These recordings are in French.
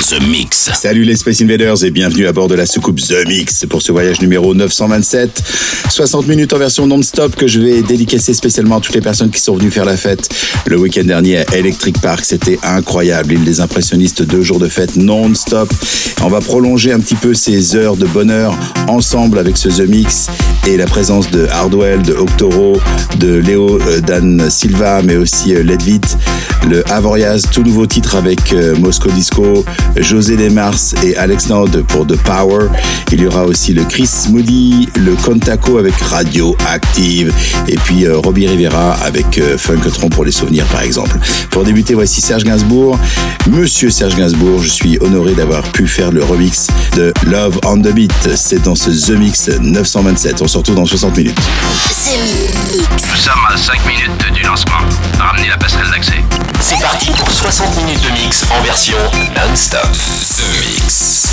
The Mix. Salut les Space Invaders et bienvenue à bord de la soucoupe The Mix pour ce voyage numéro 927. 60 minutes en version non-stop que je vais dédicacer spécialement à toutes les personnes qui sont venues faire la fête le week-end dernier à Electric Park. C'était incroyable. L'île des impressionnistes, deux jours de fête non-stop. On va prolonger un petit peu ces heures de bonheur ensemble avec ce The Mix et la présence de Hardwell, de Octoro, de Léo euh, Dan Silva, mais aussi euh, Ledvit, le Avoriaz, tout nouveau titre avec euh, Moscow Disco, José Desmars et Alex Node pour The Power. Il y aura aussi le Chris Moody, le Contaco avec Radio Active et puis euh, Robbie Rivera avec euh, Funkatron pour les souvenirs par exemple. Pour débuter, voici Serge Gainsbourg. Monsieur Serge Gainsbourg, je suis honoré d'avoir pu faire le remix de Love on the Beat. C'est dans ce The Mix 927. On se retrouve dans 60 minutes. Nous sommes à 5 minutes du lancement. Ramenez la passerelle d'accès. C'est parti pour 60 minutes de mix en version non-stop. The Mix.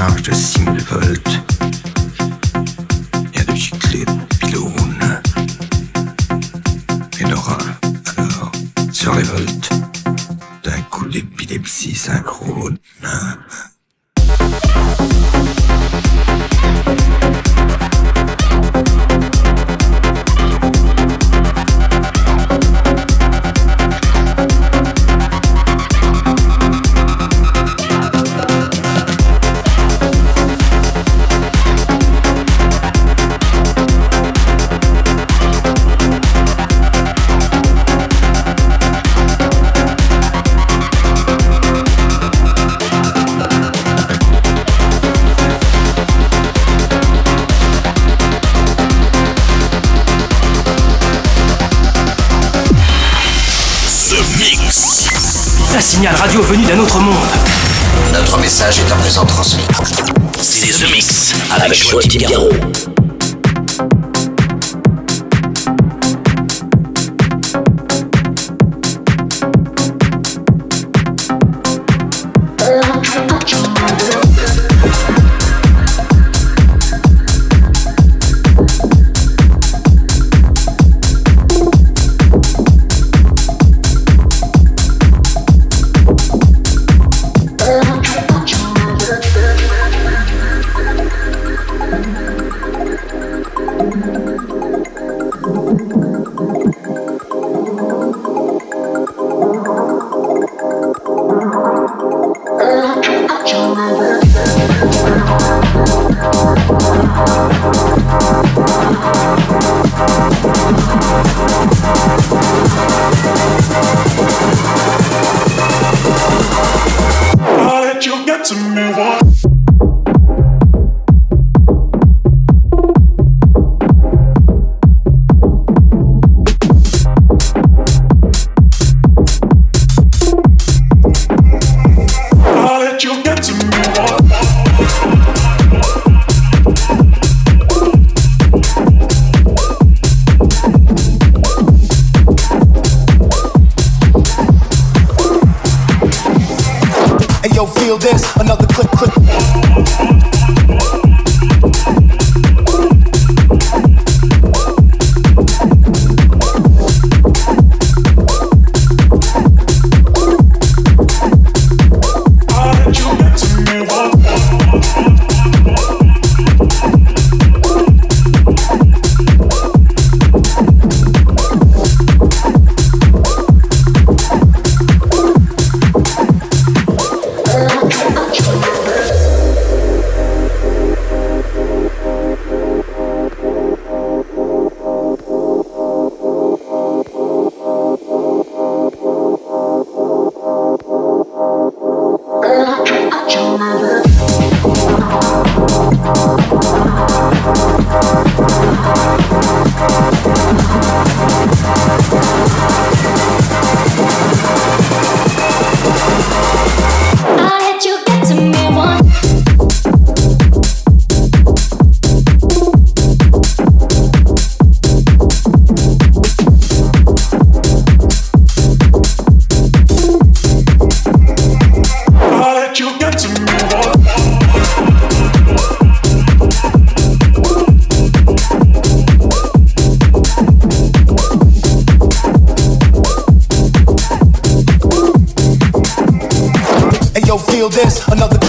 De 6000 volts. Rien de giclée de pylône. Et Nora, alors, se révolte d'un coup d'épilepsie synchrone. Un signal radio venu d'un autre monde. Notre message est à présent transmis. C'est The Mix avec Joachim Garraud. to me. Up. Oh,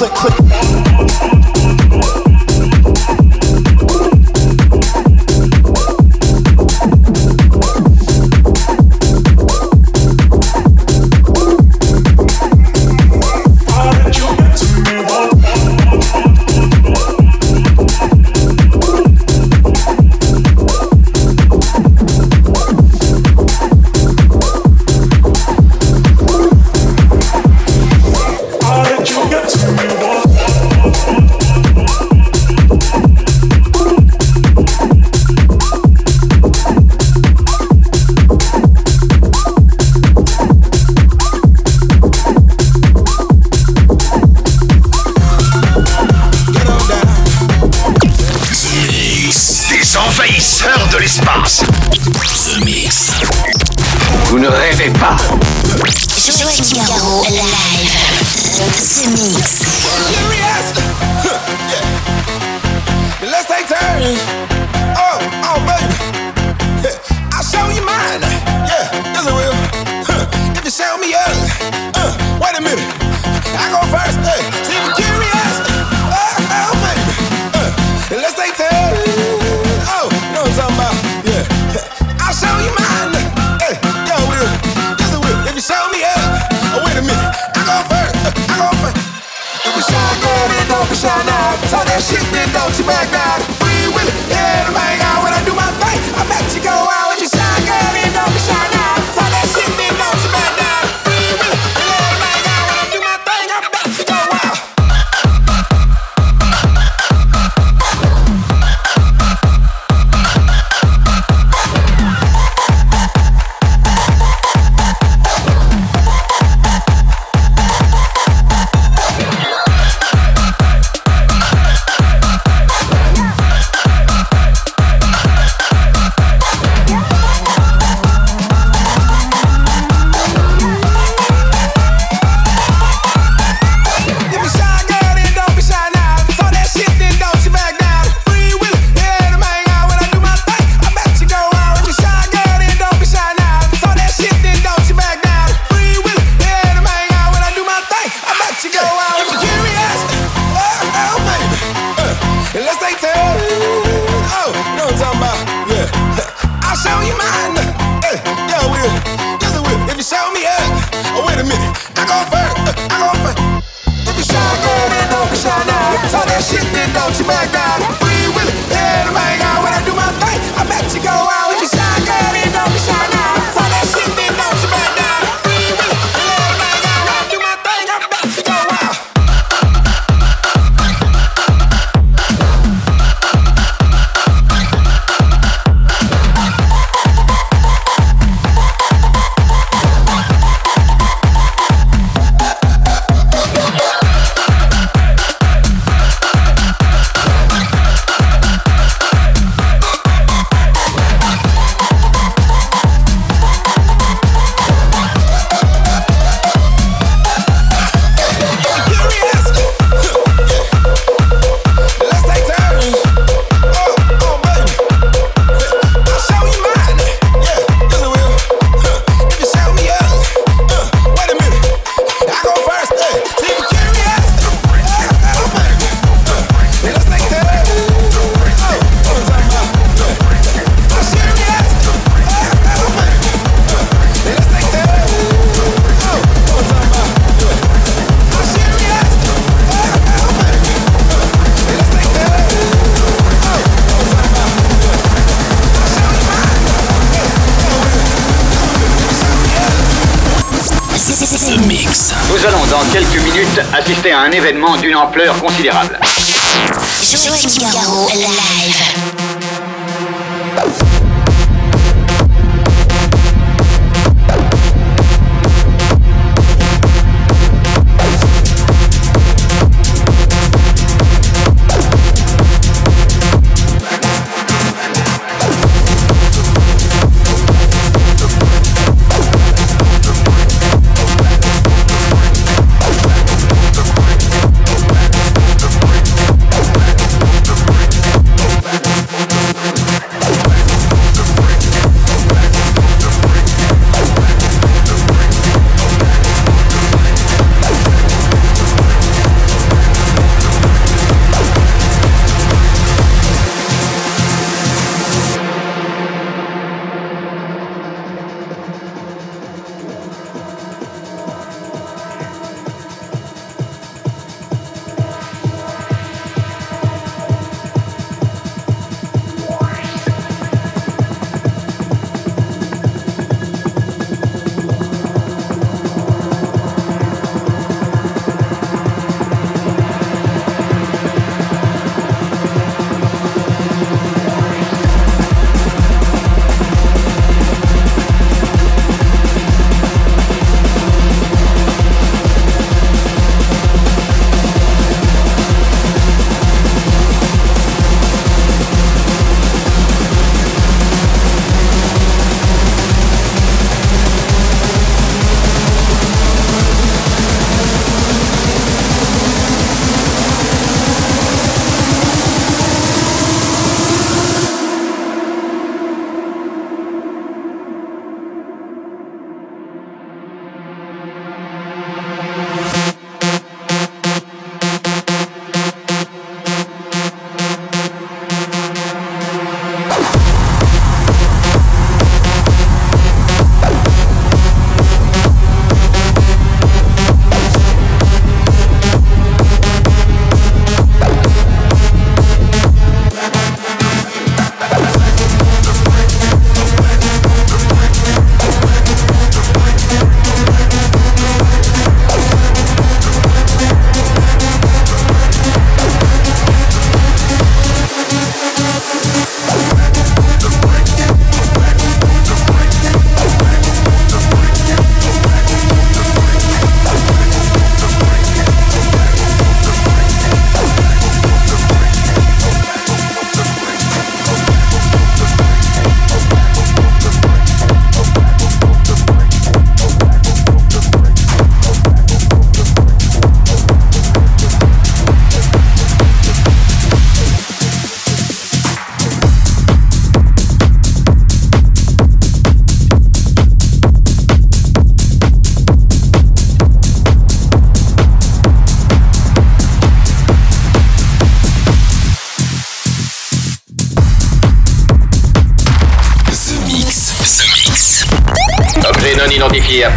considérable.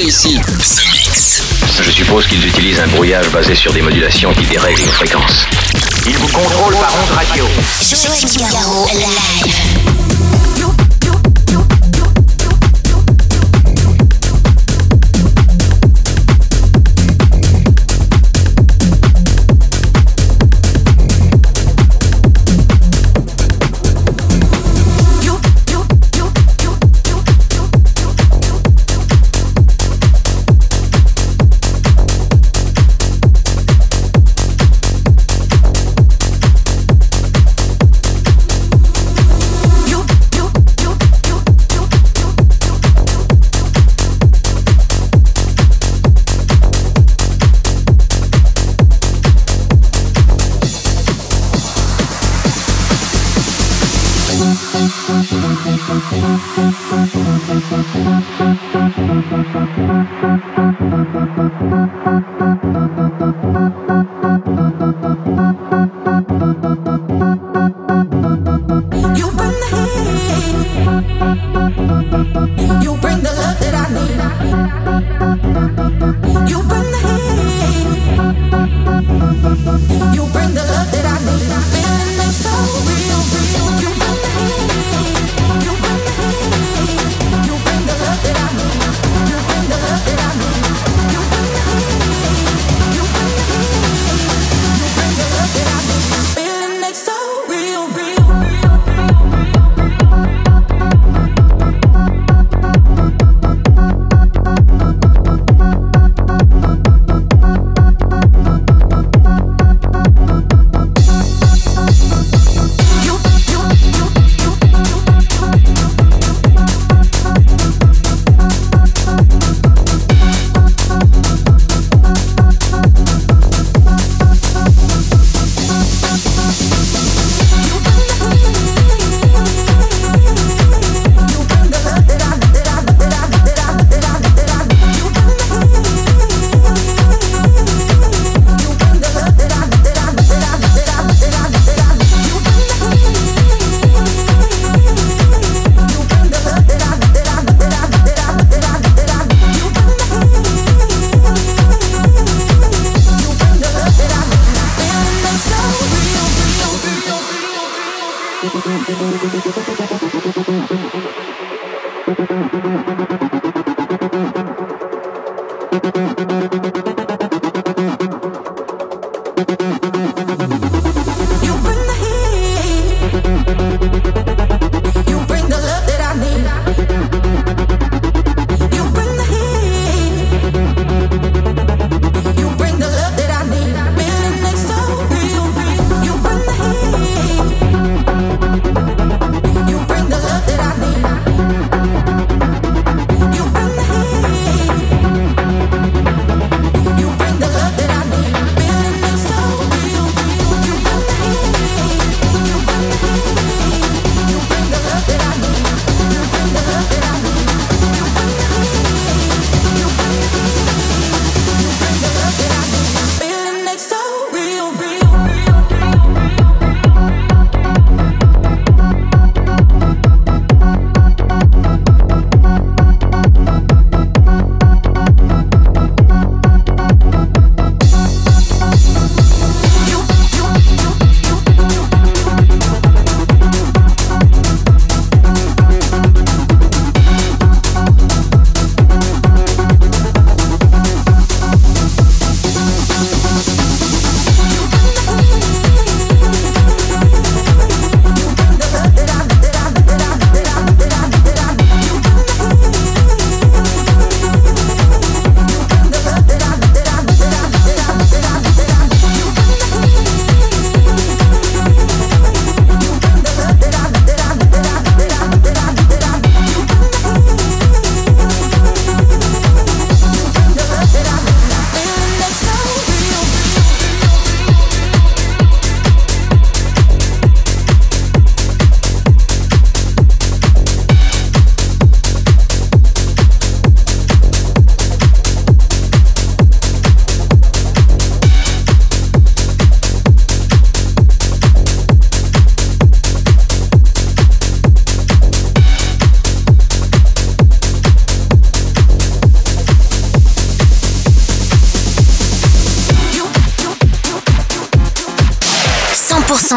ici. Je suppose qu'ils utilisent un brouillage basé sur des modulations qui dérèglent nos fréquences. Ils vous contrôlent par ondes radio.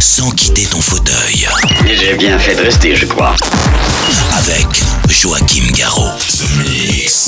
Sans quitter ton fauteuil. J'ai bien fait de rester, je crois. Avec Joachim Garraud. The Mix.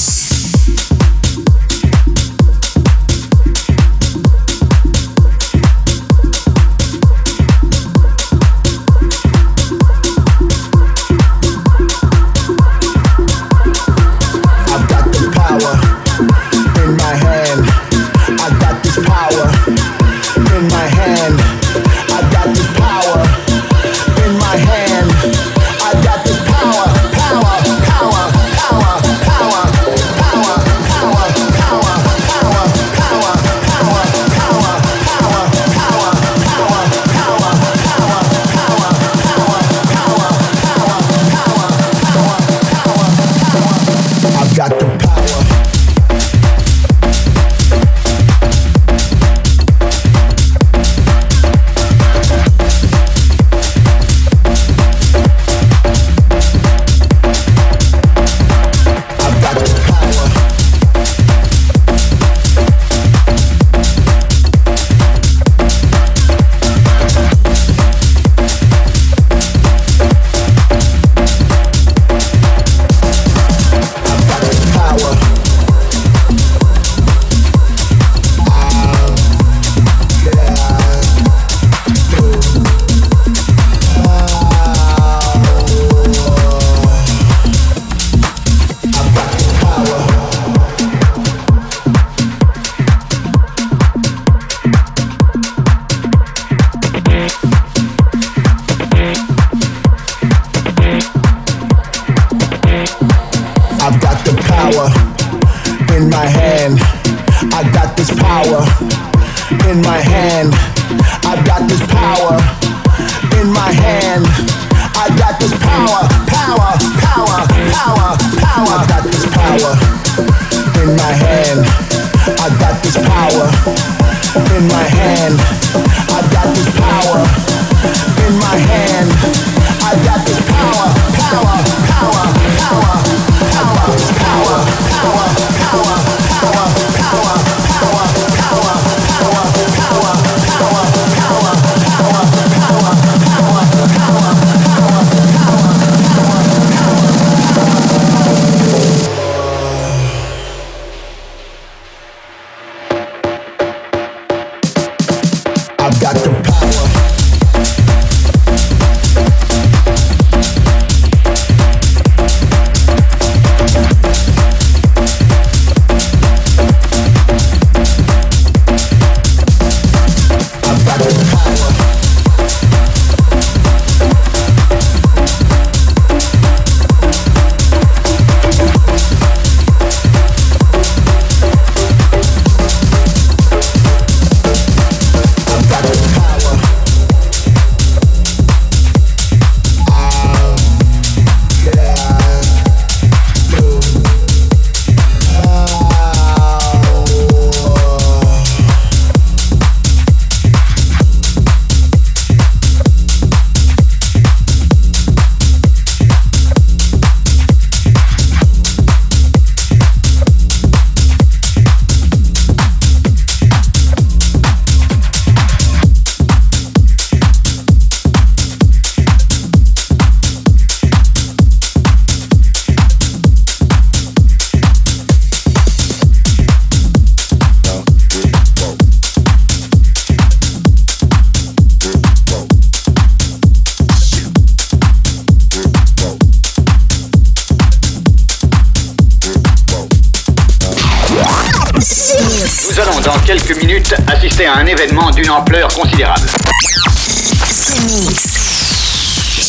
À un événement d'une ampleur considérable. The Mix.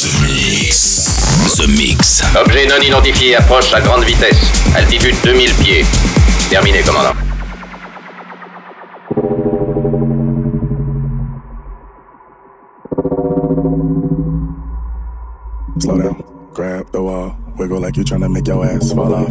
The Mix. The Mix. Objet non identifié approche à grande vitesse. Altitude 2000 pieds. Terminé, commandant. Slow down, grab the wall, wiggle like you're trying to make your ass fall off.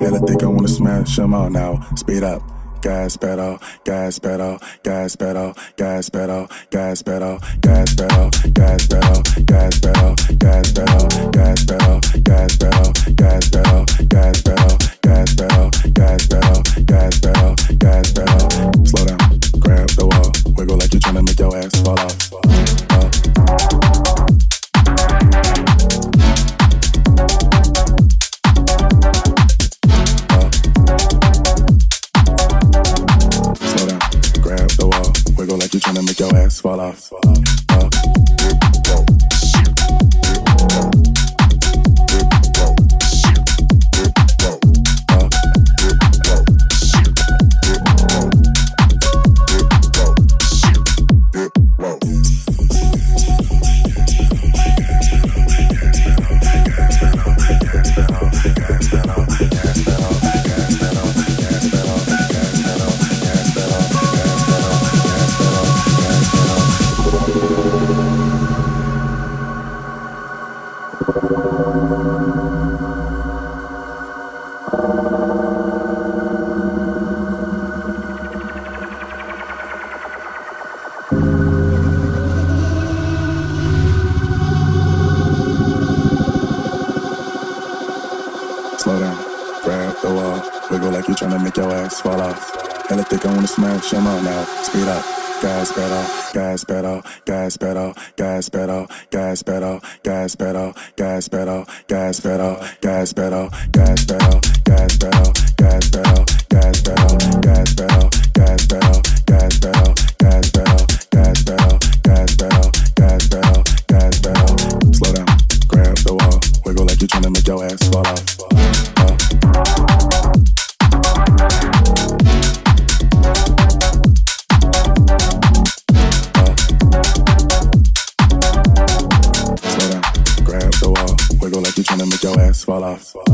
And I think I wanna smash them all now. Speed up, gas pedal, gas pedal, gas pedal, gas pedal, gas pedal, gas pedal, gas pedal, gas pedal, gas pedal, swallow. swallow.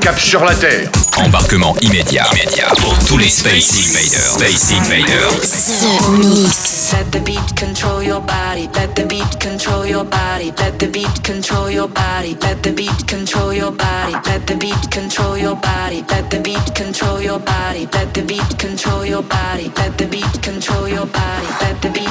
Cap sur la Terre. Embarquement immédiat, immédiat pour tous les Space Invaders. Space Invaders. Let the beat control your body. Let the beat control your body. Let the beat control your body. Let the beat control your body. Let the beat control your body. Let the beat control your body. Let the beat control your body. Let the beat control your body. Let the beat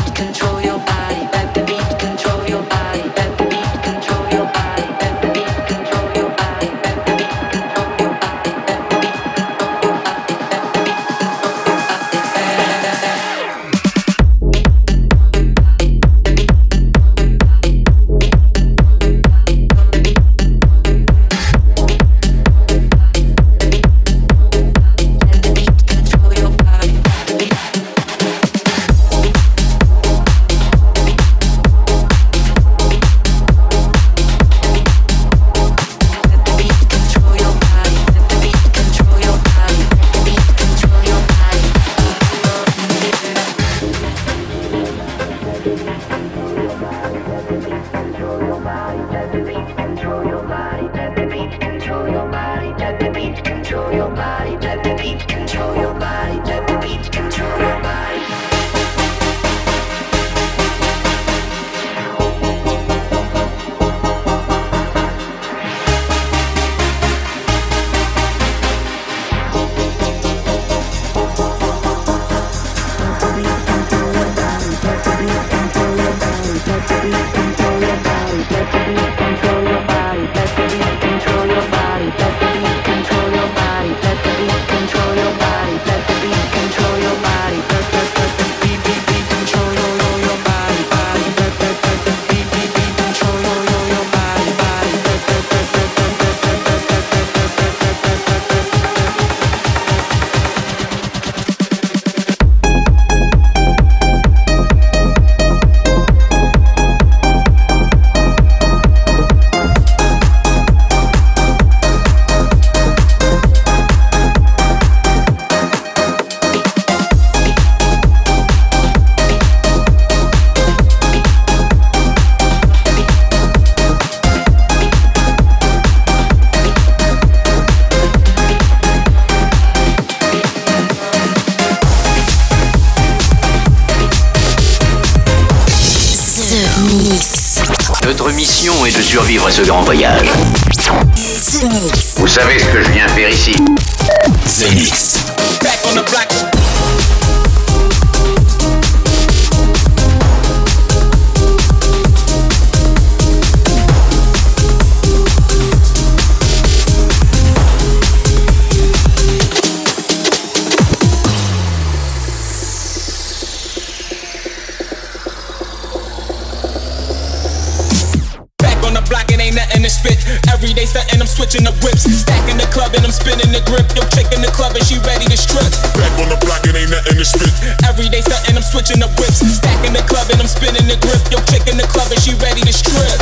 whips. Stacking the club and I'm spinning the grip. Yo, chick in the club and she ready to strip.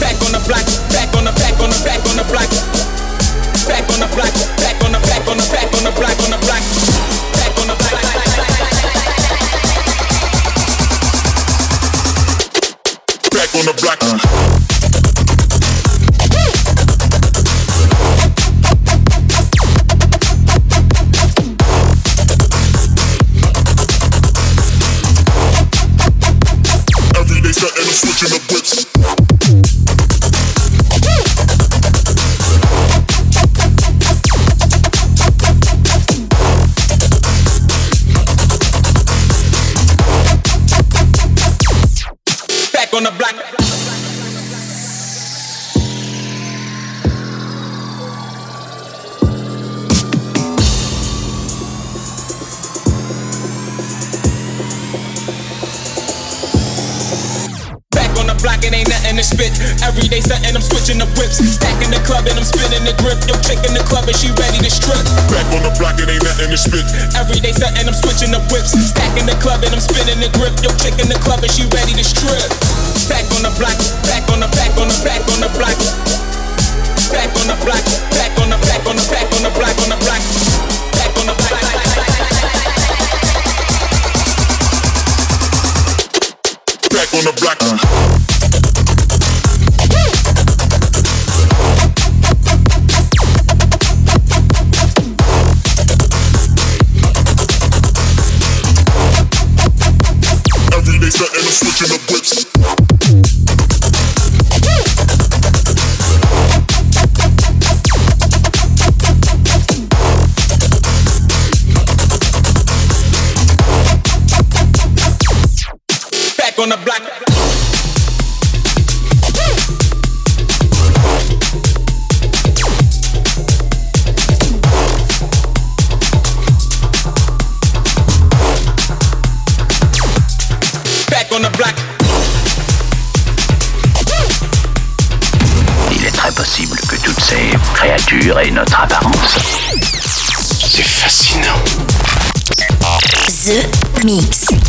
Back on the block, back on the back on the back on the block. Back on the block, back on the back on the back on the block on the block. Back on the block. Back on the block. Uh. On the block. Back on the block. Il est très possible que toutes ces créatures aient notre apparence. C'est fascinant. The Mix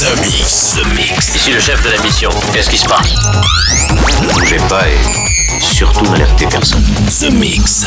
The Mix. The Mix. Ici le chef de la mission. Qu'est-ce qui se passe? Ne bougez pas et surtout n'alertez personne. The Mix.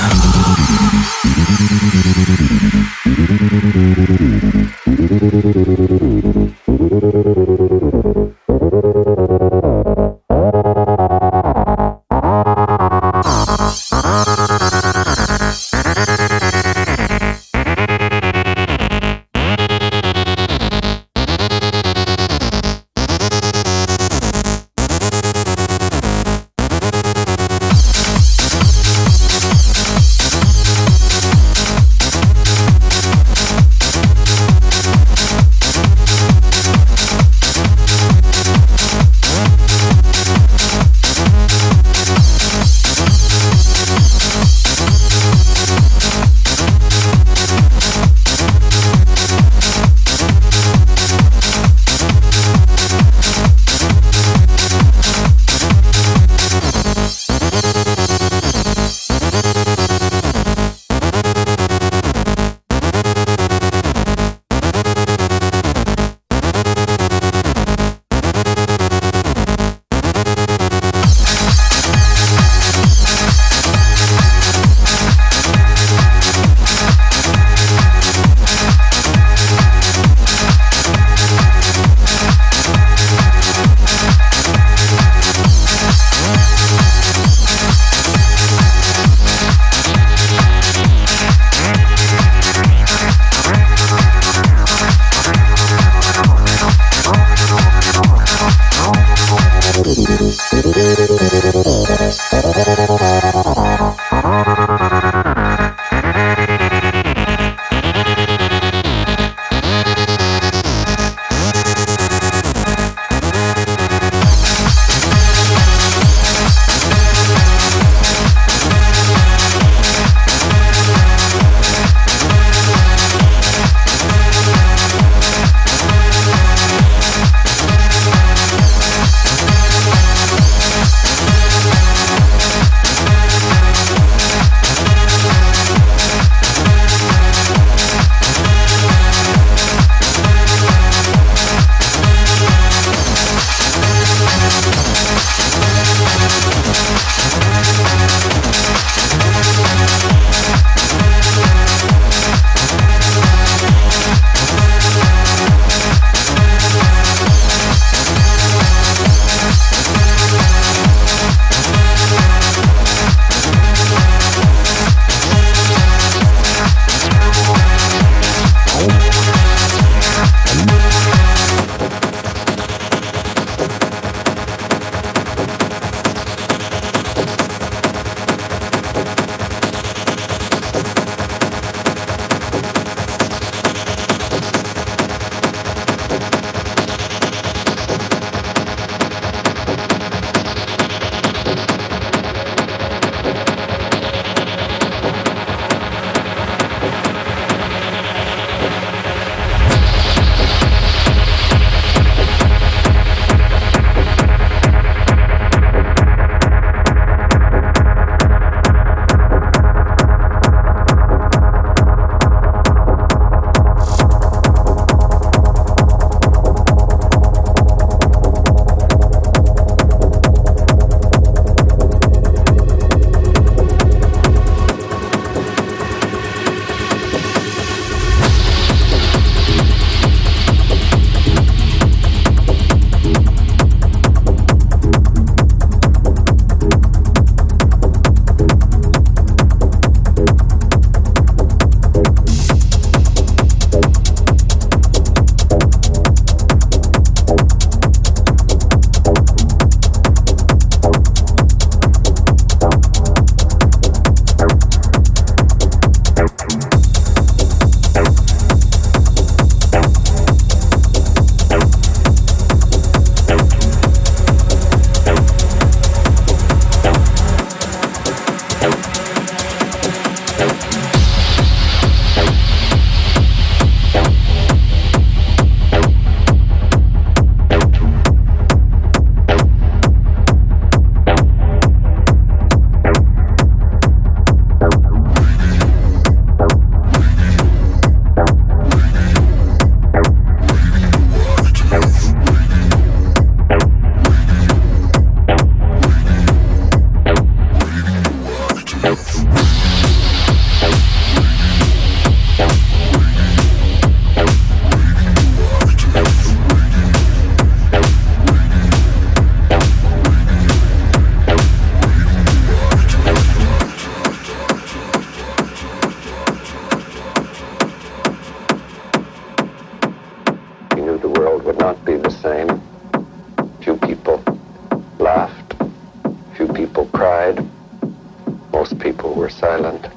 Silent.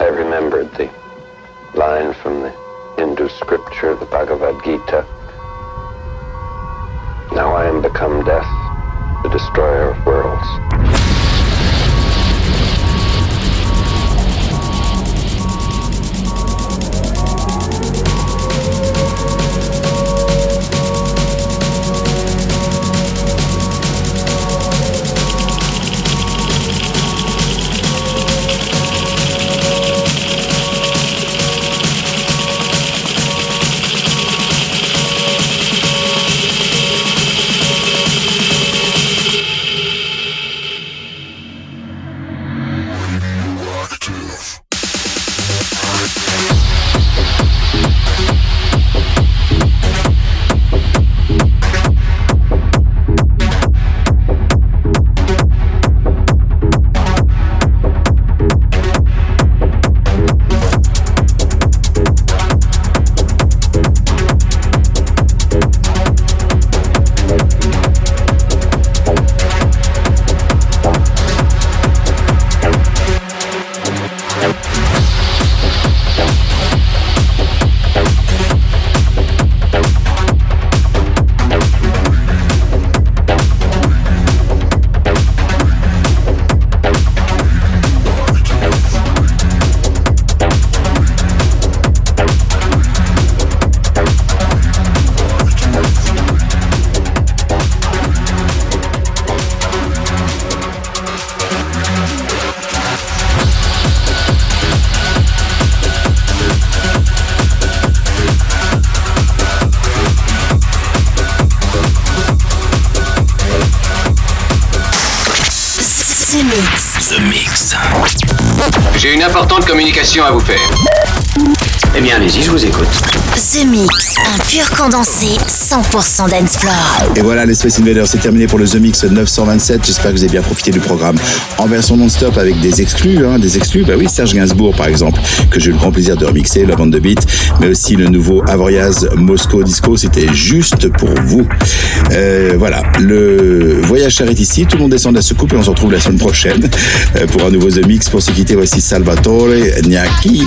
I remembered the line from the Hindu scripture, the Bhagavad Gita. Now I am become death, the destroyer of worlds. J'ai une importante communication à vous faire. Eh bien, allez-y, je vous écoute. The Mix, un pur condensé 100% dance floor. Et voilà, les Space Invaders, c'est terminé pour le The Mix 927. J'espère que vous avez bien profité du programme en version non-stop avec des exclus, hein, des exclus. Bah oui, Serge Gainsbourg, par exemple, que j'ai eu le grand plaisir de remixer, la bande de beat, mais aussi le nouveau Avoriaz Moscow Disco. C'était juste pour vous. Euh, voilà, le voyage s'arrête ici. Tout le monde descend de la soucoupe et on se retrouve la semaine prochaine euh, pour un nouveau The Mix. Pour se quitter, voici Salvatore Gnacchi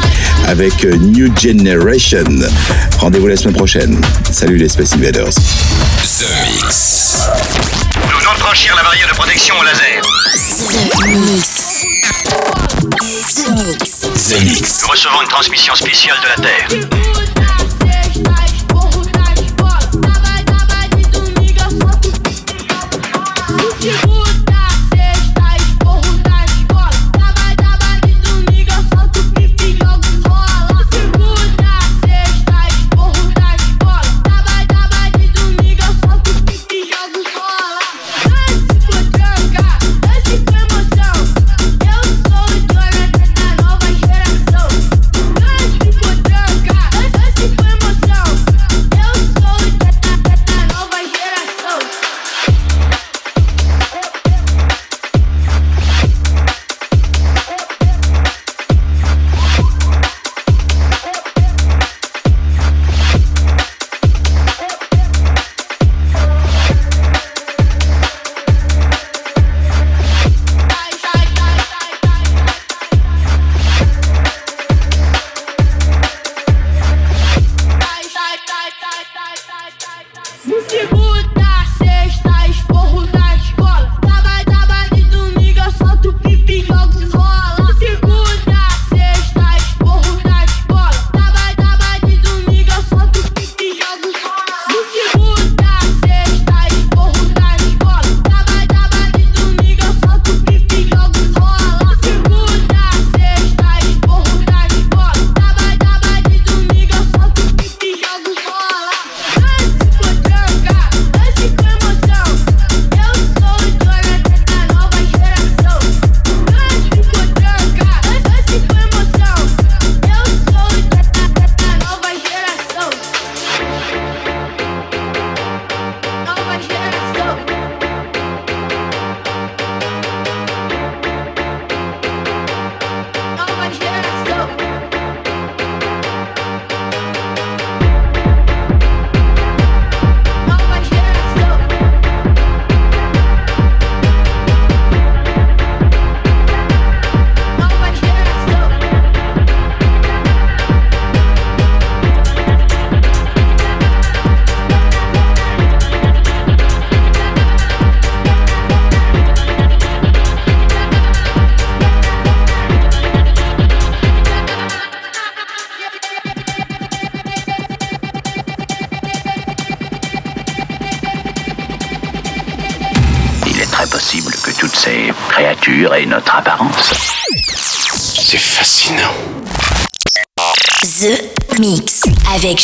avec New Generation. Rendez-vous la semaine prochaine. Salut les Space Invaders. The Mix. Nous venons de franchir la barrière de protection au laser. The Mix. The Mix. The Mix. Nous recevons une transmission spéciale de la Terre.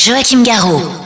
Joachim Garraud.